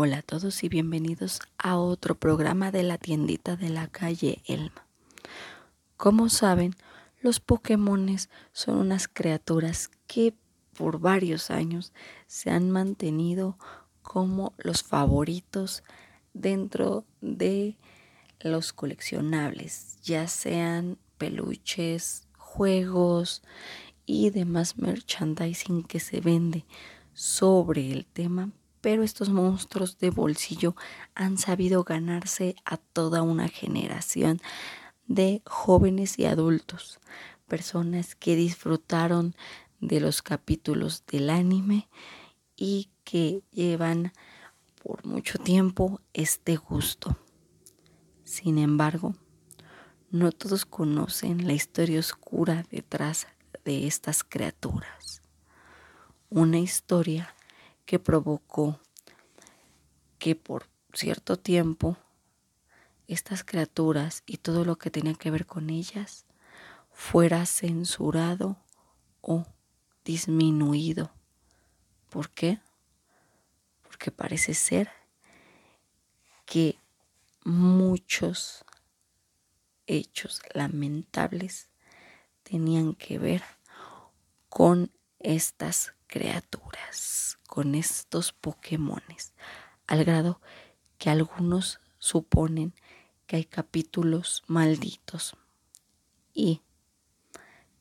Hola a todos y bienvenidos a otro programa de la tiendita de la calle Elma. Como saben, los Pokémones son unas criaturas que por varios años se han mantenido como los favoritos dentro de los coleccionables, ya sean peluches, juegos y demás merchandising que se vende sobre el tema pero estos monstruos de bolsillo han sabido ganarse a toda una generación de jóvenes y adultos, personas que disfrutaron de los capítulos del anime y que llevan por mucho tiempo este gusto. Sin embargo, no todos conocen la historia oscura detrás de estas criaturas. Una historia que provocó que por cierto tiempo estas criaturas y todo lo que tenía que ver con ellas fuera censurado o disminuido. ¿Por qué? Porque parece ser que muchos hechos lamentables tenían que ver con estas criaturas, con estos Pokémones, al grado que algunos suponen que hay capítulos malditos y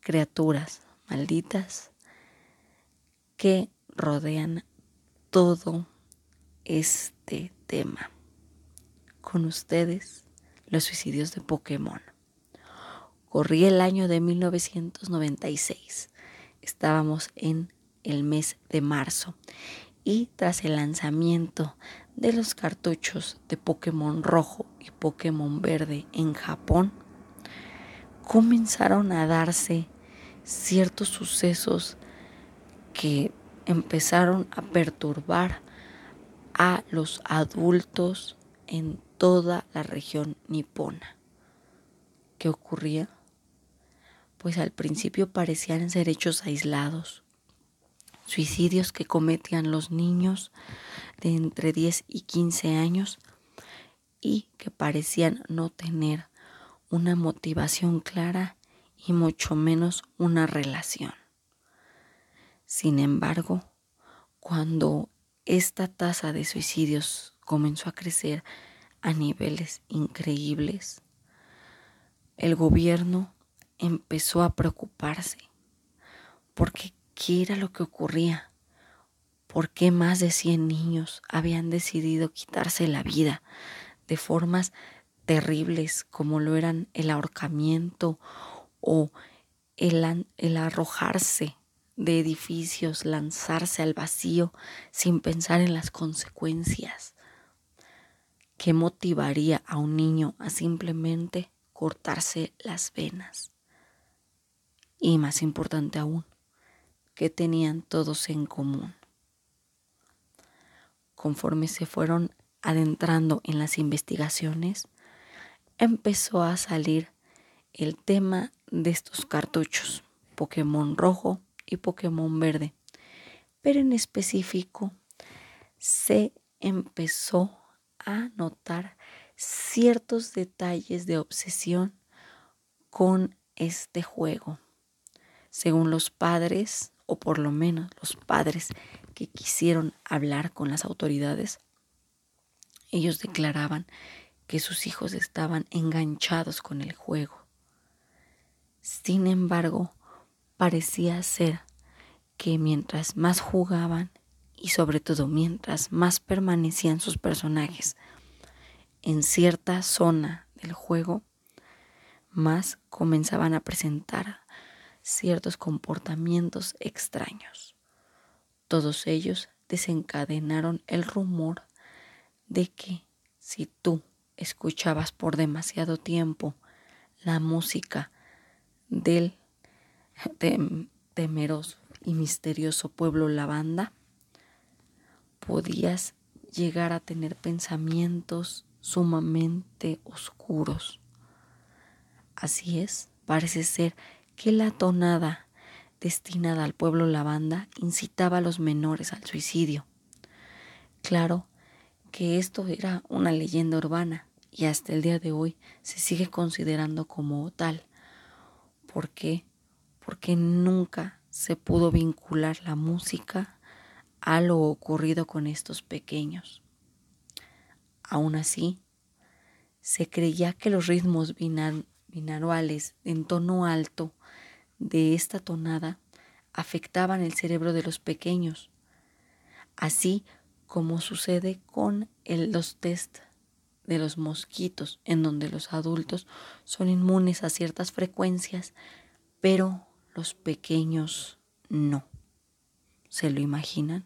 criaturas malditas que rodean todo este tema. Con ustedes, los suicidios de Pokémon. Corría el año de 1996. Estábamos en el mes de marzo y tras el lanzamiento de los cartuchos de Pokémon rojo y Pokémon verde en Japón, comenzaron a darse ciertos sucesos que empezaron a perturbar a los adultos en toda la región nipona. ¿Qué ocurría? Pues al principio parecían ser hechos aislados, suicidios que cometían los niños de entre 10 y 15 años y que parecían no tener una motivación clara y mucho menos una relación. Sin embargo, cuando esta tasa de suicidios comenzó a crecer a niveles increíbles, el gobierno empezó a preocuparse porque ¿Qué era lo que ocurría? ¿Por qué más de 100 niños habían decidido quitarse la vida de formas terribles como lo eran el ahorcamiento o el, el arrojarse de edificios, lanzarse al vacío sin pensar en las consecuencias? ¿Qué motivaría a un niño a simplemente cortarse las venas? Y más importante aún, que tenían todos en común. Conforme se fueron adentrando en las investigaciones, empezó a salir el tema de estos cartuchos, Pokémon rojo y Pokémon verde. Pero en específico se empezó a notar ciertos detalles de obsesión con este juego. Según los padres, o por lo menos los padres que quisieron hablar con las autoridades, ellos declaraban que sus hijos estaban enganchados con el juego. Sin embargo, parecía ser que mientras más jugaban y sobre todo mientras más permanecían sus personajes en cierta zona del juego, más comenzaban a presentar ciertos comportamientos extraños. Todos ellos desencadenaron el rumor de que si tú escuchabas por demasiado tiempo la música del temeroso y misterioso pueblo Lavanda, podías llegar a tener pensamientos sumamente oscuros. Así es, parece ser que la tonada destinada al pueblo lavanda incitaba a los menores al suicidio. Claro que esto era una leyenda urbana y hasta el día de hoy se sigue considerando como tal. ¿Por qué? Porque nunca se pudo vincular la música a lo ocurrido con estos pequeños. Aún así, se creía que los ritmos binaurales en tono alto de esta tonada afectaban el cerebro de los pequeños, así como sucede con los test de los mosquitos, en donde los adultos son inmunes a ciertas frecuencias, pero los pequeños no. ¿Se lo imaginan?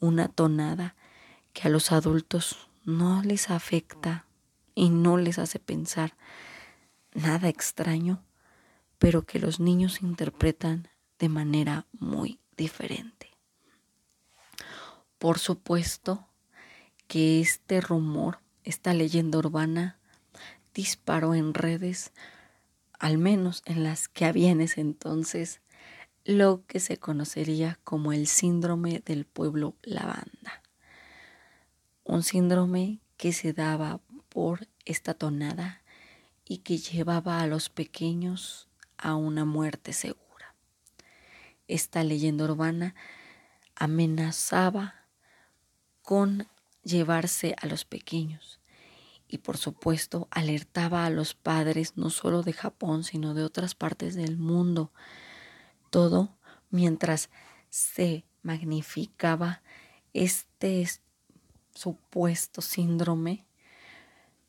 Una tonada que a los adultos no les afecta y no les hace pensar nada extraño, pero que los niños interpretan de manera muy diferente. Por supuesto que este rumor esta leyenda urbana disparó en redes, al menos en las que había en ese entonces, lo que se conocería como el síndrome del pueblo lavanda. Un síndrome que se daba por esta tonada y que llevaba a los pequeños a una muerte segura. Esta leyenda urbana amenazaba con llevarse a los pequeños y por supuesto alertaba a los padres no solo de Japón sino de otras partes del mundo. Todo mientras se magnificaba este supuesto síndrome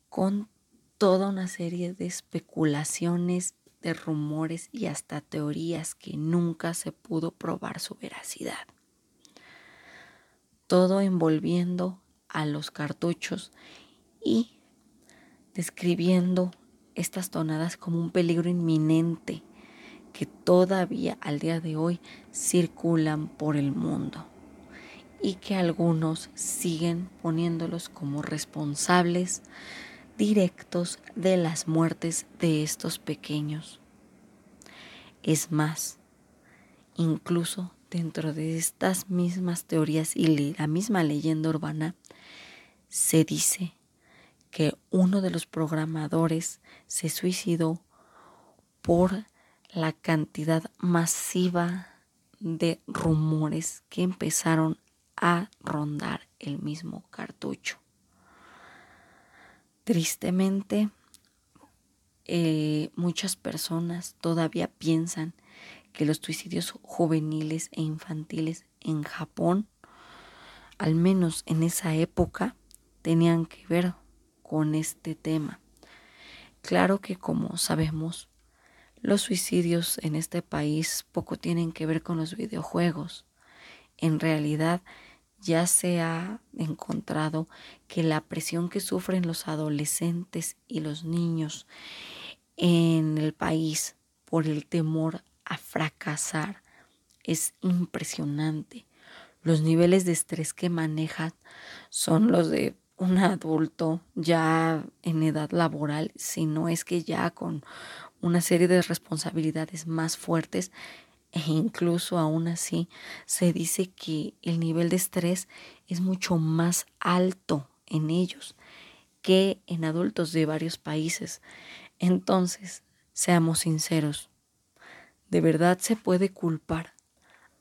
con toda una serie de especulaciones, de rumores y hasta teorías que nunca se pudo probar su veracidad. Todo envolviendo a los cartuchos y describiendo estas tonadas como un peligro inminente que todavía al día de hoy circulan por el mundo y que algunos siguen poniéndolos como responsables directos de las muertes de estos pequeños. Es más, incluso dentro de estas mismas teorías y la misma leyenda urbana, se dice que uno de los programadores se suicidó por la cantidad masiva de rumores que empezaron a rondar el mismo cartucho. Tristemente, eh, muchas personas todavía piensan que los suicidios juveniles e infantiles en Japón, al menos en esa época, tenían que ver con este tema. Claro que como sabemos, los suicidios en este país poco tienen que ver con los videojuegos. En realidad ya se ha encontrado que la presión que sufren los adolescentes y los niños en el país por el temor a fracasar es impresionante. Los niveles de estrés que manejan son los de un adulto ya en edad laboral, si no es que ya con una serie de responsabilidades más fuertes e incluso aún así se dice que el nivel de estrés es mucho más alto en ellos que en adultos de varios países. Entonces, seamos sinceros, ¿de verdad se puede culpar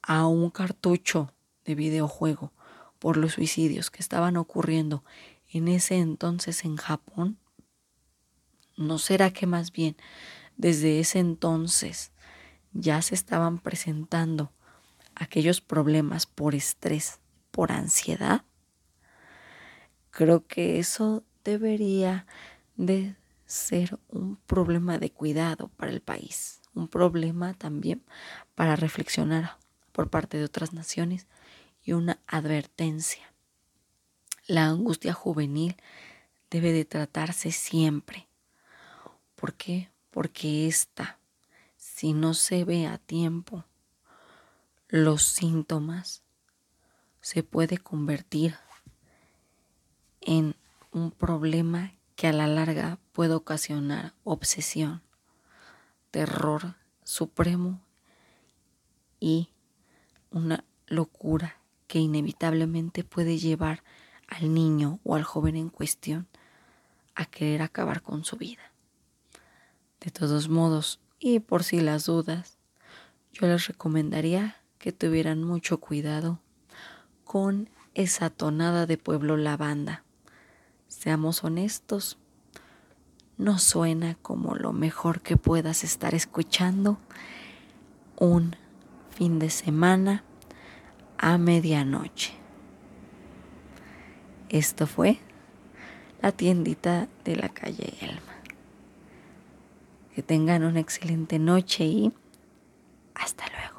a un cartucho de videojuego por los suicidios que estaban ocurriendo en ese entonces en Japón? ¿No será que más bien desde ese entonces ya se estaban presentando aquellos problemas por estrés, por ansiedad? Creo que eso debería de ser un problema de cuidado para el país, un problema también para reflexionar por parte de otras naciones y una advertencia. La angustia juvenil debe de tratarse siempre. ¿Por qué? Porque esta, si no se ve a tiempo, los síntomas se puede convertir en un problema que a la larga puede ocasionar obsesión, terror supremo y una locura que inevitablemente puede llevar al niño o al joven en cuestión a querer acabar con su vida. De todos modos, y por si las dudas, yo les recomendaría que tuvieran mucho cuidado con esa tonada de pueblo lavanda. Seamos honestos, no suena como lo mejor que puedas estar escuchando un fin de semana a medianoche. Esto fue la tiendita de la calle Elma. Que tengan una excelente noche y hasta luego.